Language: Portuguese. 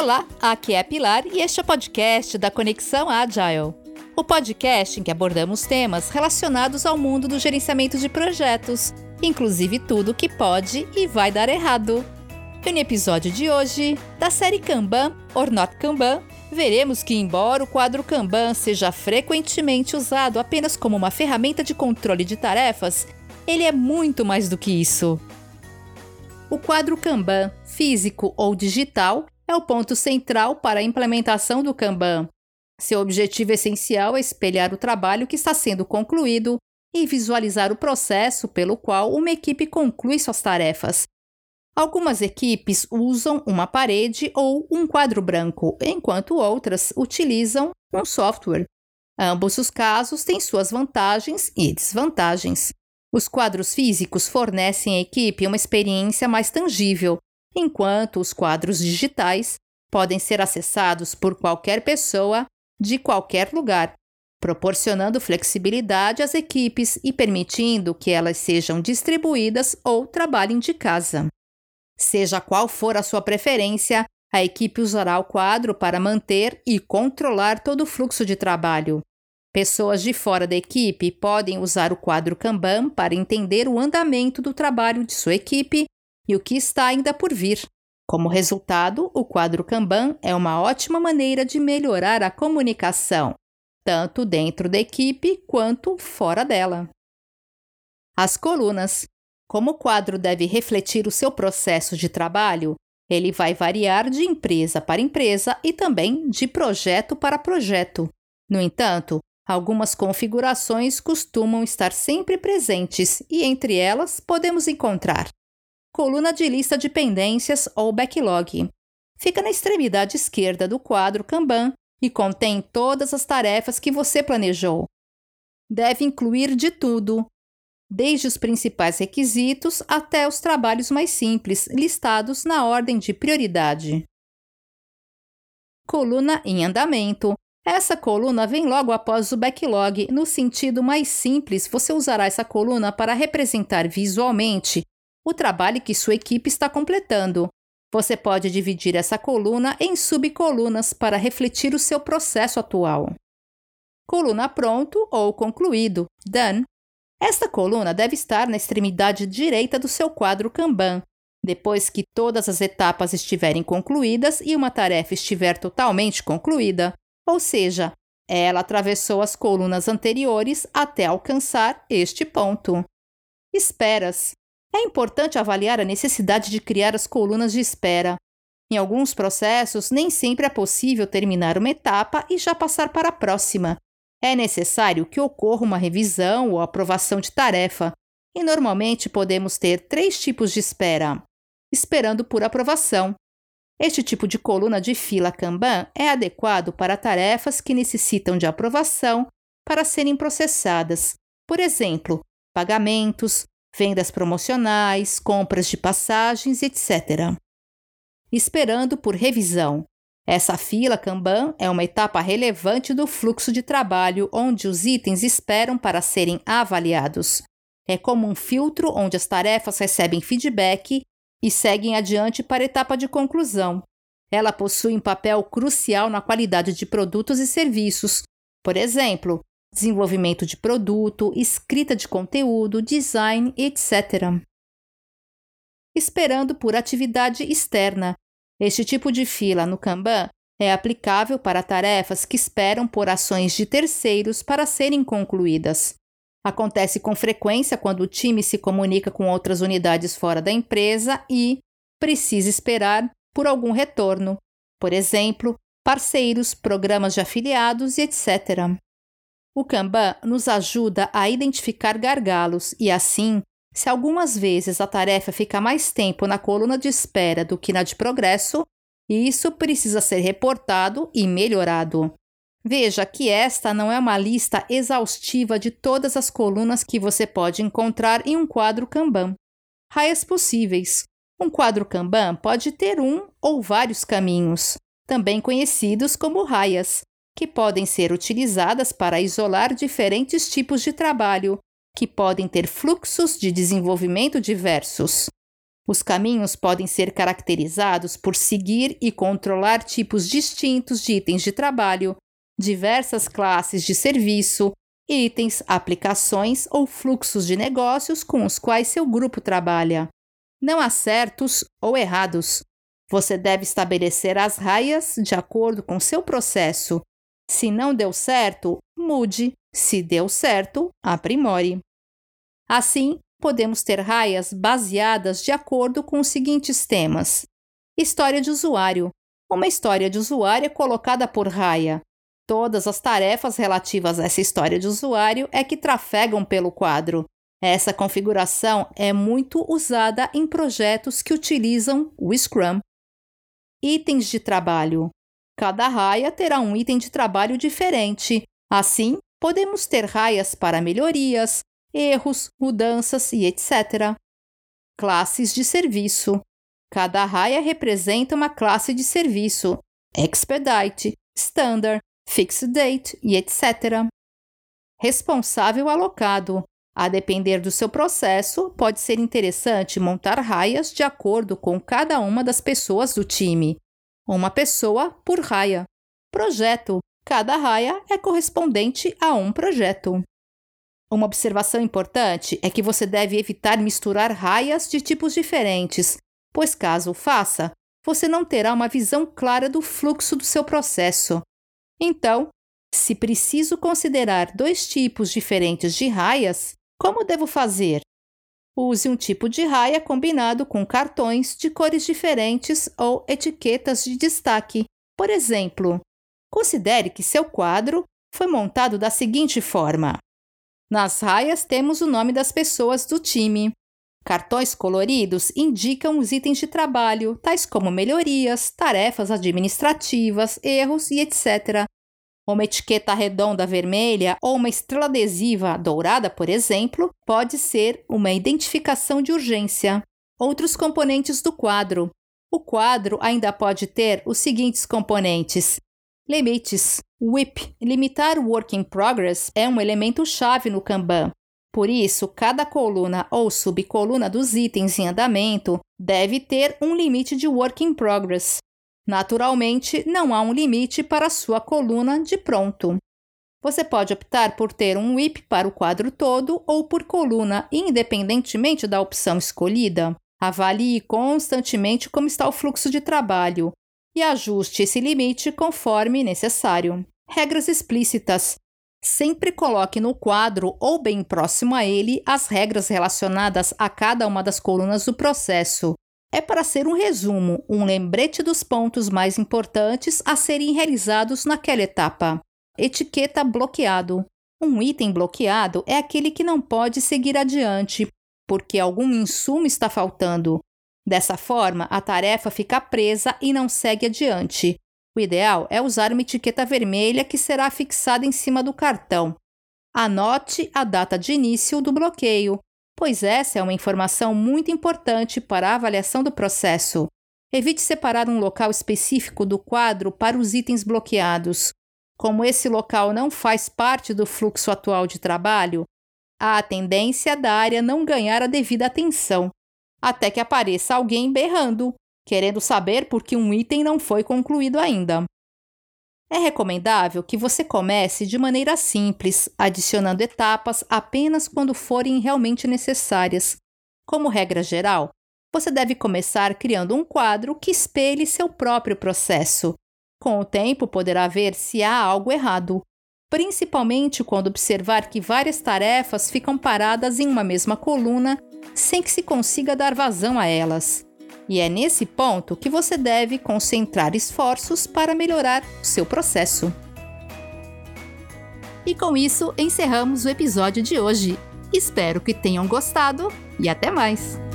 Olá, aqui é Pilar e este é o podcast da Conexão Agile. O podcast em que abordamos temas relacionados ao mundo do gerenciamento de projetos, inclusive tudo que pode e vai dar errado. E no episódio de hoje, da série Kanban, or Not Kanban, veremos que, embora o quadro Kanban seja frequentemente usado apenas como uma ferramenta de controle de tarefas, ele é muito mais do que isso. O quadro Kanban, físico ou digital, é o ponto central para a implementação do Kanban. Seu objetivo essencial é espelhar o trabalho que está sendo concluído e visualizar o processo pelo qual uma equipe conclui suas tarefas. Algumas equipes usam uma parede ou um quadro branco, enquanto outras utilizam um software. Ambos os casos têm suas vantagens e desvantagens. Os quadros físicos fornecem à equipe uma experiência mais tangível, enquanto os quadros digitais podem ser acessados por qualquer pessoa de qualquer lugar, proporcionando flexibilidade às equipes e permitindo que elas sejam distribuídas ou trabalhem de casa. Seja qual for a sua preferência, a equipe usará o quadro para manter e controlar todo o fluxo de trabalho. Pessoas de fora da equipe podem usar o quadro Kanban para entender o andamento do trabalho de sua equipe e o que está ainda por vir. Como resultado, o quadro Kanban é uma ótima maneira de melhorar a comunicação, tanto dentro da equipe quanto fora dela. As colunas. Como o quadro deve refletir o seu processo de trabalho, ele vai variar de empresa para empresa e também de projeto para projeto. No entanto, algumas configurações costumam estar sempre presentes e entre elas podemos encontrar coluna de lista de pendências ou backlog. Fica na extremidade esquerda do quadro Kanban e contém todas as tarefas que você planejou. Deve incluir de tudo, desde os principais requisitos até os trabalhos mais simples, listados na ordem de prioridade. Coluna em andamento. Essa coluna vem logo após o backlog. No sentido mais simples, você usará essa coluna para representar visualmente o trabalho que sua equipe está completando. Você pode dividir essa coluna em subcolunas para refletir o seu processo atual. Coluna pronto ou concluído, done. Esta coluna deve estar na extremidade direita do seu quadro Kanban. Depois que todas as etapas estiverem concluídas e uma tarefa estiver totalmente concluída, ou seja, ela atravessou as colunas anteriores até alcançar este ponto. Esperas. É importante avaliar a necessidade de criar as colunas de espera. Em alguns processos, nem sempre é possível terminar uma etapa e já passar para a próxima. É necessário que ocorra uma revisão ou aprovação de tarefa, e normalmente podemos ter três tipos de espera: esperando por aprovação. Este tipo de coluna de fila Kanban é adequado para tarefas que necessitam de aprovação para serem processadas, por exemplo, pagamentos, vendas promocionais, compras de passagens, etc. Esperando por revisão. Essa fila Kanban é uma etapa relevante do fluxo de trabalho onde os itens esperam para serem avaliados. É como um filtro onde as tarefas recebem feedback e seguem adiante para a etapa de conclusão. Ela possui um papel crucial na qualidade de produtos e serviços. Por exemplo, desenvolvimento de produto, escrita de conteúdo, design, etc. Esperando por atividade externa. Este tipo de fila no Kanban é aplicável para tarefas que esperam por ações de terceiros para serem concluídas. Acontece com frequência quando o time se comunica com outras unidades fora da empresa e precisa esperar por algum retorno, por exemplo, parceiros, programas de afiliados e etc. O Kanban nos ajuda a identificar gargalos e, assim, se algumas vezes a tarefa fica mais tempo na coluna de espera do que na de progresso, isso precisa ser reportado e melhorado. Veja que esta não é uma lista exaustiva de todas as colunas que você pode encontrar em um quadro Kanban. Raias possíveis. Um quadro Kanban pode ter um ou vários caminhos, também conhecidos como raias, que podem ser utilizadas para isolar diferentes tipos de trabalho, que podem ter fluxos de desenvolvimento diversos. Os caminhos podem ser caracterizados por seguir e controlar tipos distintos de itens de trabalho, diversas classes de serviço, itens, aplicações ou fluxos de negócios com os quais seu grupo trabalha. Não há certos ou errados. Você deve estabelecer as raias de acordo com seu processo. Se não deu certo, mude. Se deu certo, aprimore. Assim, podemos ter raias baseadas de acordo com os seguintes temas: História de usuário. Uma história de usuário é colocada por raia. Todas as tarefas relativas a essa história de usuário é que trafegam pelo quadro. Essa configuração é muito usada em projetos que utilizam o Scrum. Itens de trabalho. Cada raia terá um item de trabalho diferente. Assim, podemos ter raias para melhorias, erros, mudanças e etc. Classes de serviço. Cada raia representa uma classe de serviço: Expedite, Standard, Fixed Date e etc. Responsável alocado. A depender do seu processo, pode ser interessante montar raias de acordo com cada uma das pessoas do time. Uma pessoa por raia. Projeto. Cada raia é correspondente a um projeto. Uma observação importante é que você deve evitar misturar raias de tipos diferentes, pois caso faça, você não terá uma visão clara do fluxo do seu processo. Então, se preciso considerar dois tipos diferentes de raias, como devo fazer? Use um tipo de raia combinado com cartões de cores diferentes ou etiquetas de destaque. Por exemplo, considere que seu quadro foi montado da seguinte forma: nas raias temos o nome das pessoas do time. Cartões coloridos indicam os itens de trabalho, tais como melhorias, tarefas administrativas, erros e etc. Uma etiqueta redonda vermelha ou uma estrela adesiva dourada, por exemplo, pode ser uma identificação de urgência. Outros componentes do quadro. O quadro ainda pode ter os seguintes componentes: limites, WIP, limitar o work in progress, é um elemento chave no Kanban. Por isso, cada coluna ou subcoluna dos itens em andamento deve ter um limite de work in progress. Naturalmente, não há um limite para sua coluna de pronto. Você pode optar por ter um WIP para o quadro todo ou por coluna, independentemente da opção escolhida. Avalie constantemente como está o fluxo de trabalho e ajuste esse limite conforme necessário. Regras explícitas. Sempre coloque no quadro ou bem próximo a ele as regras relacionadas a cada uma das colunas do processo. É para ser um resumo, um lembrete dos pontos mais importantes a serem realizados naquela etapa. Etiqueta bloqueado. Um item bloqueado é aquele que não pode seguir adiante porque algum insumo está faltando. Dessa forma, a tarefa fica presa e não segue adiante. O ideal é usar uma etiqueta vermelha que será fixada em cima do cartão. Anote a data de início do bloqueio, pois essa é uma informação muito importante para a avaliação do processo. Evite separar um local específico do quadro para os itens bloqueados. Como esse local não faz parte do fluxo atual de trabalho, há a tendência da área não ganhar a devida atenção até que apareça alguém berrando, querendo saber por que um item não foi concluído ainda. É recomendável que você comece de maneira simples, adicionando etapas apenas quando forem realmente necessárias. Como regra geral, você deve começar criando um quadro que espelhe seu próprio processo. Com o tempo, poderá ver se há algo errado, principalmente quando observar que várias tarefas ficam paradas em uma mesma coluna sem que se consiga dar vazão a elas. E é nesse ponto que você deve concentrar esforços para melhorar o seu processo. E com isso encerramos o episódio de hoje. Espero que tenham gostado e até mais!